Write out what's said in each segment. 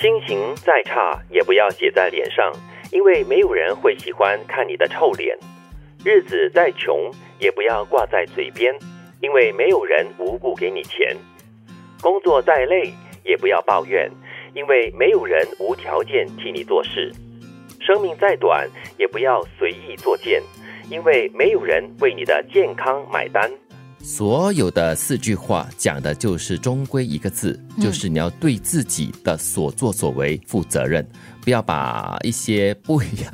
心情再差也不要写在脸上，因为没有人会喜欢看你的臭脸。日子再穷也不要挂在嘴边，因为没有人无故给你钱。工作再累也不要抱怨，因为没有人无条件替你做事。生命再短也不要随意作贱，因为没有人为你的健康买单。所有的四句话讲的就是终归一个字，就是你要对自己的所作所为负责任。不要把一些不雅，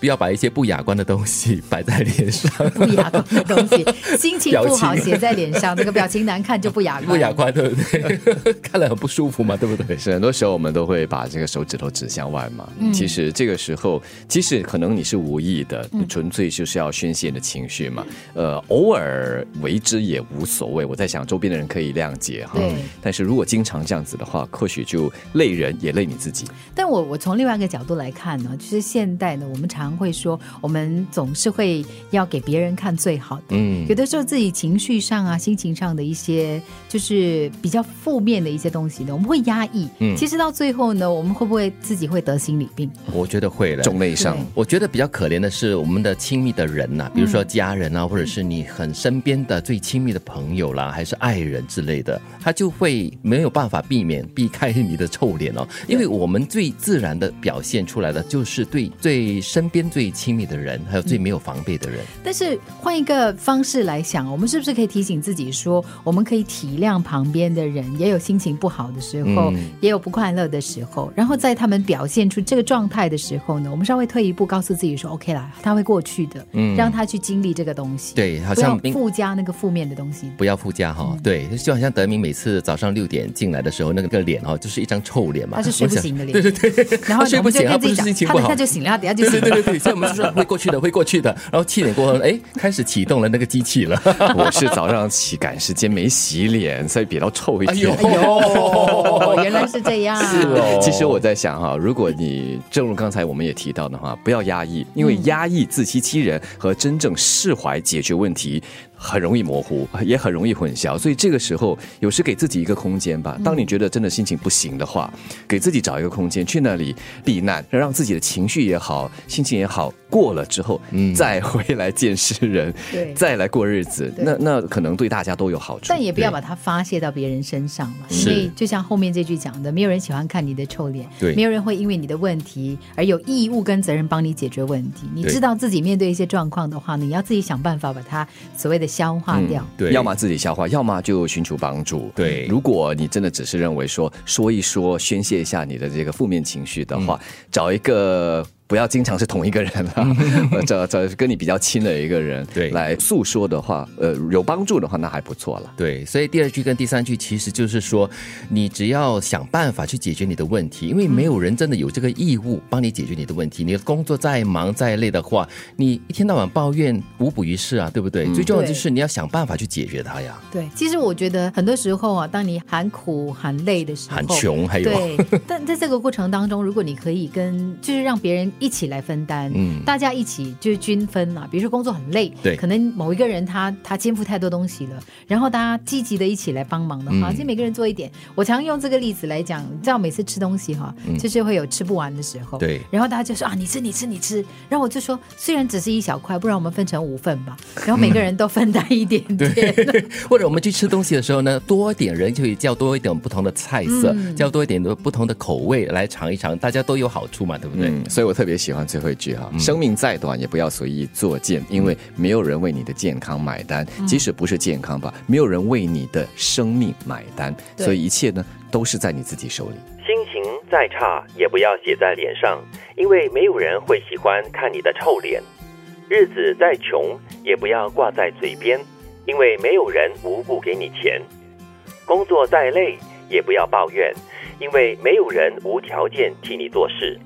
不要把一些不雅观的东西摆在脸上。不雅观的东西，心情不好写在脸上，那个表情难看就不雅观。不雅观，对不对？看了很不舒服嘛，对不对？是很多时候我们都会把这个手指头指向外嘛。其实这个时候，即使可能你是无意的，纯粹就是要宣泄你的情绪嘛。呃，偶尔为之也无所谓。我在想，周边的人可以谅解哈。但是如果经常这样子的话，或许就累人也累你自己。但我我从另外。换个角度来看呢，就是现代呢，我们常会说，我们总是会要给别人看最好的。嗯，有的时候自己情绪上啊、心情上的一些，就是比较负面的一些东西呢，我们会压抑。嗯，其实到最后呢，我们会不会自己会得心理病？我觉得会了，重内伤。我觉得比较可怜的是我们的亲密的人呐，比如说家人啊，或者是你很身边的最亲密的朋友啦，还是爱人之类的，他就会没有办法避免避开你的臭脸哦，因为我们最自然的。表现出来的就是对最身边最亲密的人，还有最没有防备的人。但是换一个方式来想，我们是不是可以提醒自己说，我们可以体谅旁边的人，也有心情不好的时候，也有不快乐的时候。然后在他们表现出这个状态的时候呢，我们稍微退一步，告诉自己说：“OK 啦，他会过去的。”嗯，让他去经历这个东西。对，好像附加那个负面的东西，不要附加哈。对，就好像德明每次早上六点进来的时候，那个脸哦，就是一张臭脸嘛，他是睡不醒的脸。对对对，然后。睡不醒，他不是心情不好，他就醒了，他等下就醒。对对对，所以我们就说会过去的，会过去的。然后七点过后，哎，开始启动了那个机器了。我是早上起赶时间没洗脸，所以比较臭一点。哎呦，原来是这样。是哦。其实我在想哈，如果你正如刚才我们也提到的话，不要压抑，因为压抑、自欺欺人和真正释怀、解决问题。很容易模糊，也很容易混淆，所以这个时候有时给自己一个空间吧。当你觉得真的心情不行的话，给自己找一个空间，去那里避难，让自己的情绪也好，心情也好。过了之后，嗯再回来见世人，对再来过日子，那那可能对大家都有好处。但也不要把它发泄到别人身上嘛，因为就像后面这句讲的，没有人喜欢看你的臭脸，对，没有人会因为你的问题而有义务跟责任帮你解决问题。你知道自己面对一些状况的话，你要自己想办法把它所谓的消化掉。对，要么自己消化，要么就寻求帮助。对，如果你真的只是认为说说一说，宣泄一下你的这个负面情绪的话，找一个。不要经常是同一个人了，找找跟你比较亲的一个人，对，来诉说的话，呃，有帮助的话，那还不错了。对，所以第二句跟第三句其实就是说，你只要想办法去解决你的问题，因为没有人真的有这个义务帮你解决你的问题。你的工作再忙再累的话，你一天到晚抱怨无补于事啊，对不对？最重要就是你要想办法去解决它呀。对，其实我觉得很多时候啊，当你喊苦喊累的时候，喊穷还有，对，但在这个过程当中，如果你可以跟，就是让别人。一起来分担，嗯，大家一起就是均分嘛。比如说工作很累，对，可能某一个人他他肩负太多东西了，然后大家积极的一起来帮忙的话，其实每个人做一点。我常用这个例子来讲，你知道每次吃东西哈，就是会有吃不完的时候，对，然后大家就说啊，你吃你吃你吃，然后我就说虽然只是一小块，不然我们分成五份吧，然后每个人都分担一点点，或者我们去吃东西的时候呢，多点人就可以叫多一点不同的菜色，叫多一点的不同的口味来尝一尝，大家都有好处嘛，对不对？所以我特别。别喜欢最后一句哈，生命再短也不要随意作贱，因为没有人为你的健康买单，即使不是健康吧，没有人为你的生命买单，所以一切呢都是在你自己手里。心情再差也不要写在脸上，因为没有人会喜欢看你的臭脸。日子再穷也不要挂在嘴边，因为没有人无故给你钱。工作再累也不要抱怨，因为没有人无条件替你做事。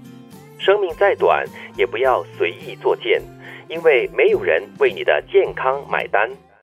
生命再短，也不要随意作贱，因为没有人为你的健康买单。